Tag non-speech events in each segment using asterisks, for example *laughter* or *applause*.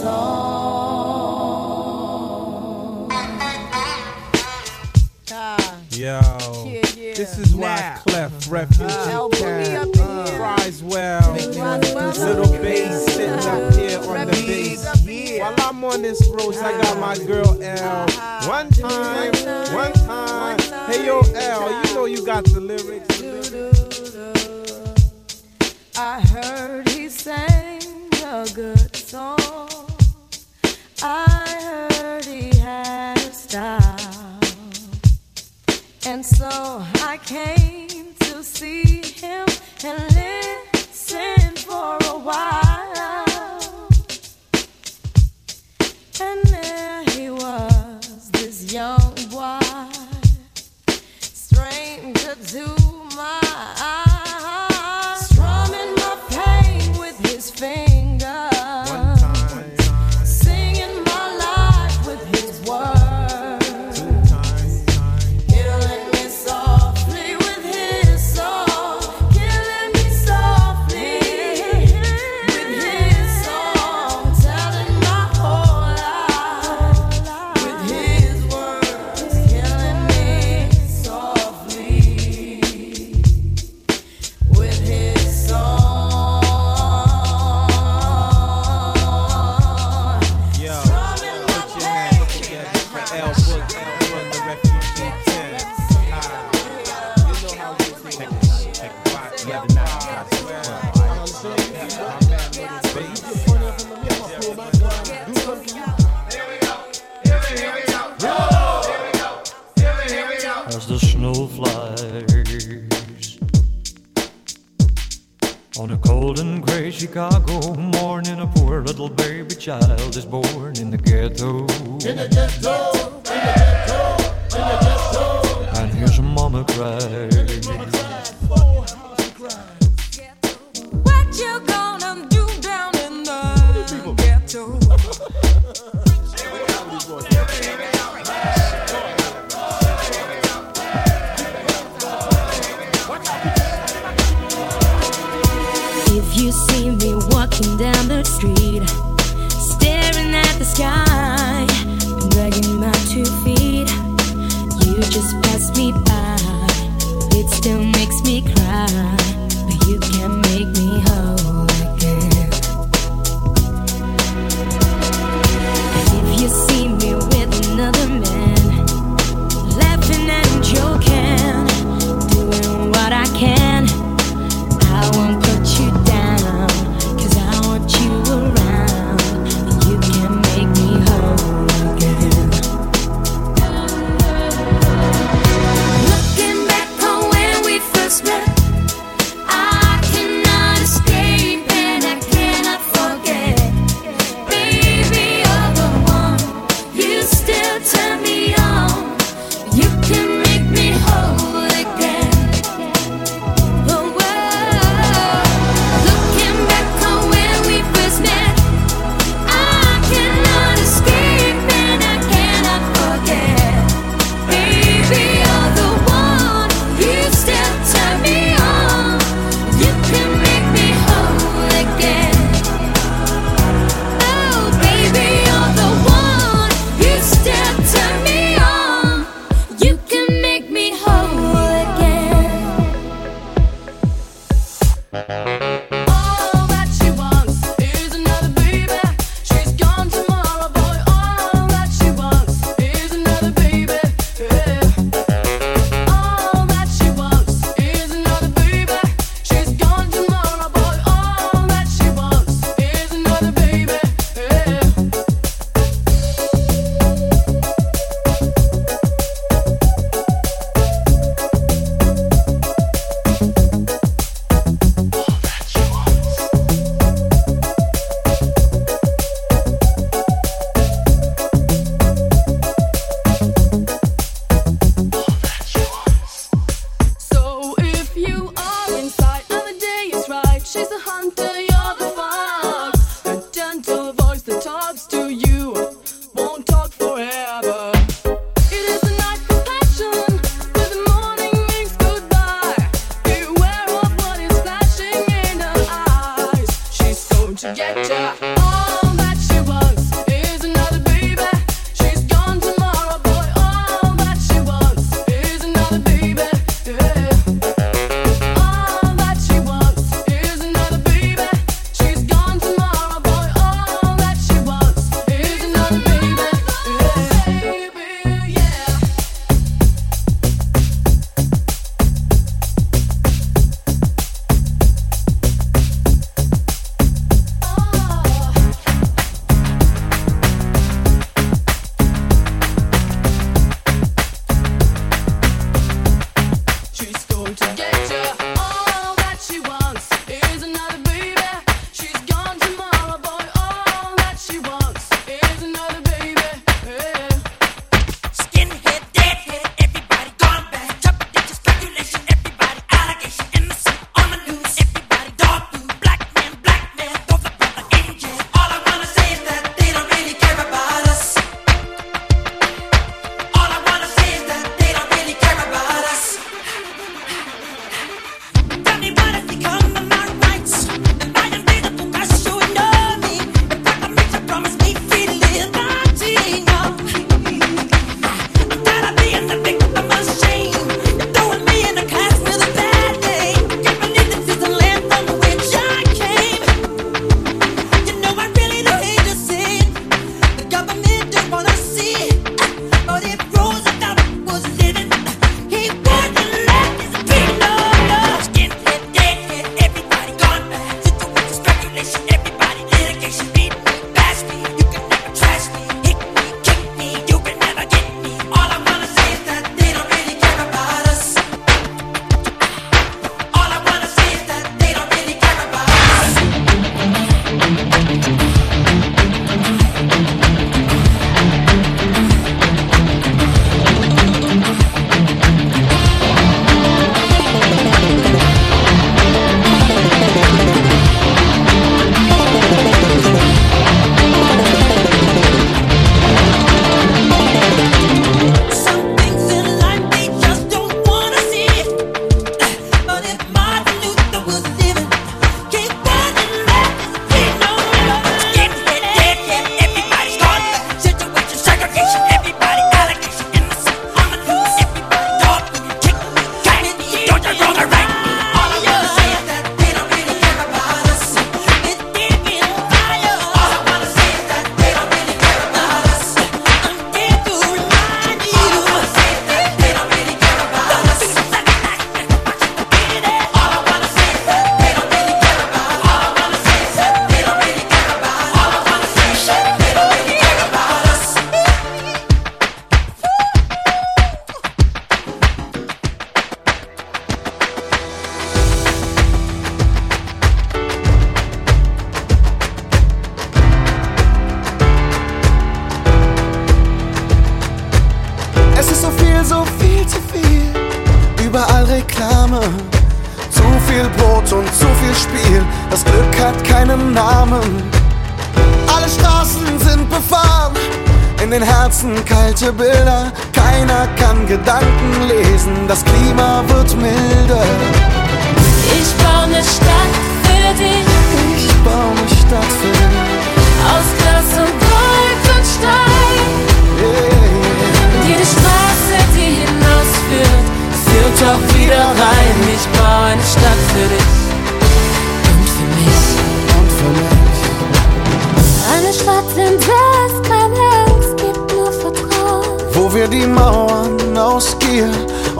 song. Yo, Yeah, yeah. this is why Now. Clef Refugee Uh, Cat me up in here. well. Little bass sitting up here on the bass. While I'm on this road, I got my girl L. One time, one time. Hey yo, L, you know you got the lyrics. I heard he sang a good song. I heard he had a style. And so I came to see him and listen for a while. And there he was, this young boy, stranger to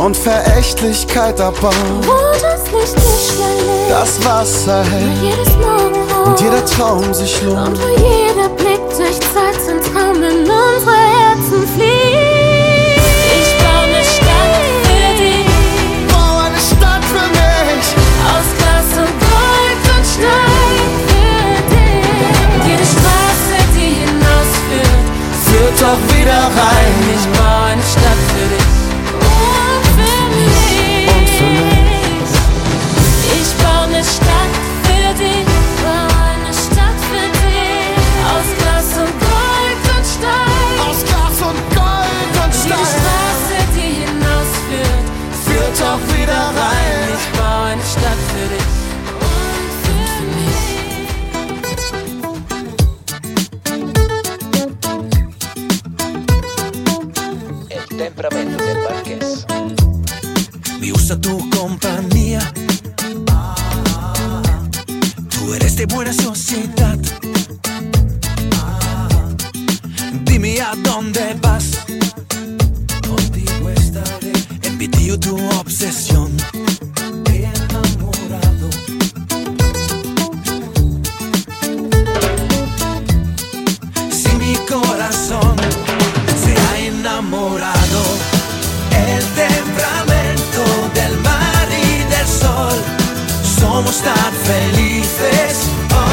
Verächtlichkeit abbauen. Wo das Licht nicht mehr lebt, das Wasser hält jedes und jeder Traum sich lohnt. Und wo jeder Blick durch Zeitzentrum in unsere Herzen fließt. Ich baue eine Stadt für dich. Bau eine Stadt für mich. Aus Glas und Gold und Stein für dich. Und jede Straße, die hinausführt, führt auch wieder rein. Ich Felices. Oh.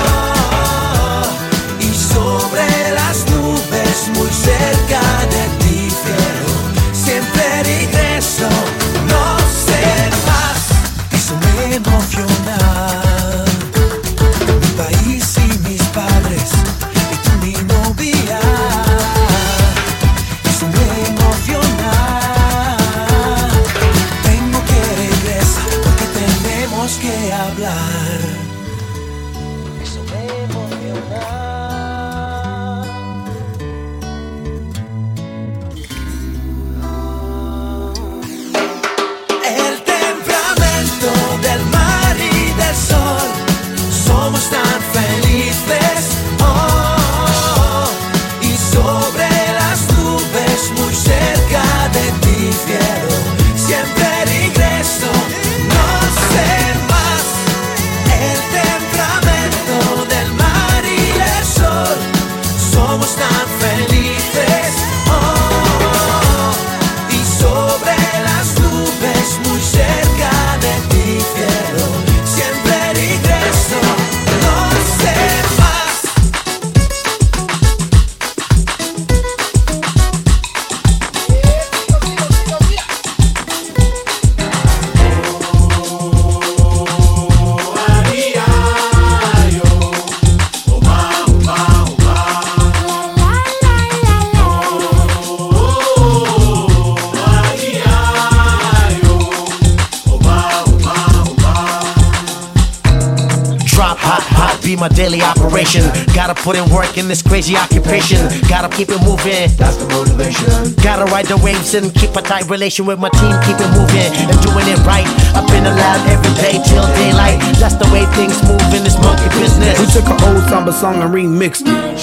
patient. Gotta keep it moving. That's the motivation. Gotta ride the waves and keep a tight relation with my team. Keep it moving and doing it right. I've been alive every day till daylight. That's the way things move in this monkey business. We took an old samba song and remixed it.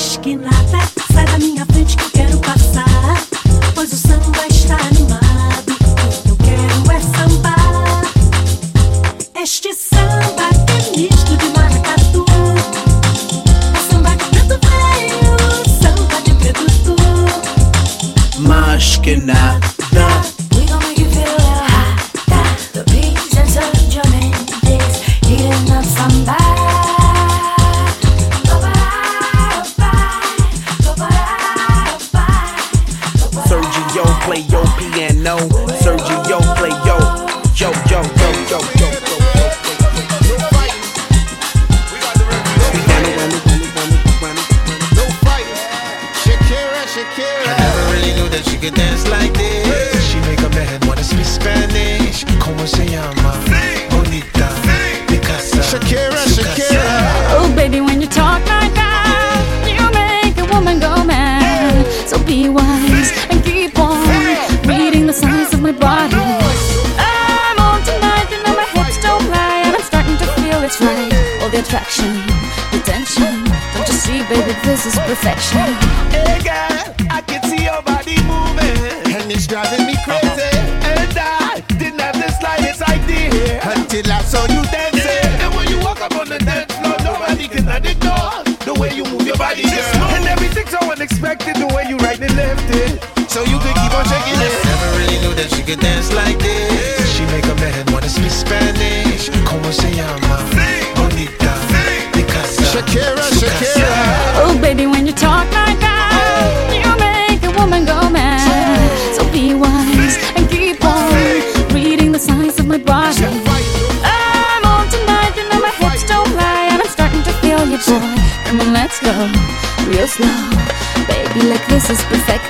Oh, baby, when you talk like that, you make a woman go mad. So be wise and keep on reading the signs of my body. I'm on tonight, my hips don't lie, and I'm starting to feel you, boy. Come on, let's go real slow, baby, like this is perfect.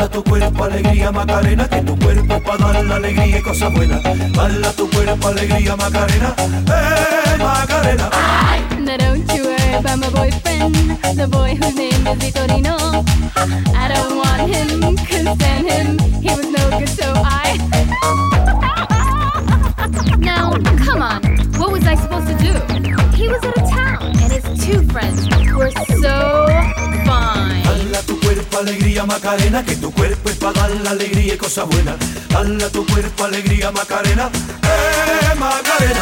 Dala tu cuerpo alegría Macarena, que tu cuerpo pa' dar la alegría y cosas buenas. Tu cuerpo alegría Macarena, eh Macarena. Don't you worry about my boyfriend, the boy whose name is Vitorino. I don't want him, couldn't stand him, he was no good so I... *laughs* now, come on, what was I supposed to do? He was out of town, and his two friends were so fine. cuerpo alegría Macarena, que tu cuerpo es para dar la alegría y cosas buenas. Dala tu cuerpo alegría Macarena, eh Macarena.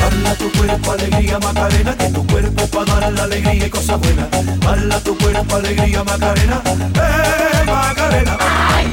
Dala tu cuerpo alegría Macarena, que tu cuerpo para dar la alegría y cosas buenas. Dala tu cuerpo alegría Macarena, eh Macarena. Ay.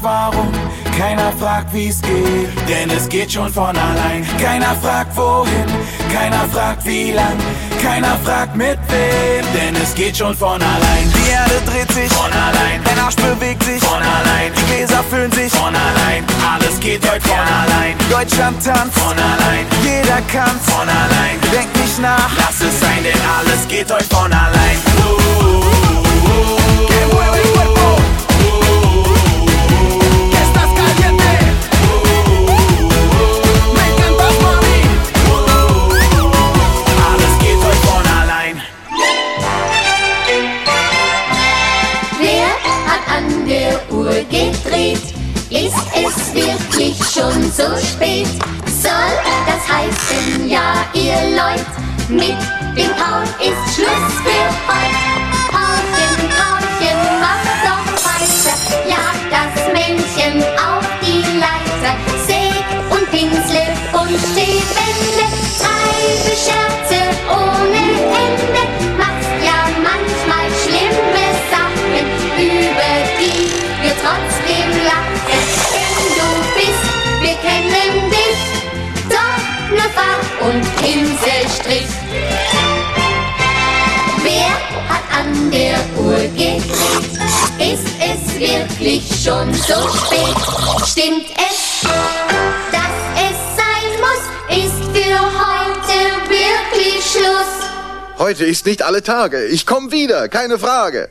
fragt warum, keiner fragt wie's geht, denn es geht schon von allein. Keiner fragt wohin, keiner fragt wie lang, keiner fragt mit wem, denn es geht schon von allein. Die Erde dreht sich. Von allein, dein Arsch bewegt sich. Von allein, die Gläser füllen sich. Von allein, alles geht heute von allein, Deutschland tanzt, von allein, jeder kann's, von allein. denk nicht nach. Lass es sein, denn alles geht heute von allein. Que mueve el cuerpo. Schon so spät? Soll das heißen, ja, ihr Leut, mit dem Traum ist Schluss für heut. Der Uhr gedreht? Ist es wirklich schon so spät? Stimmt es, dass es sein muss? Ist für heute wirklich Schluss? Heute ist nicht alle Tage. Ich komm wieder, keine Frage.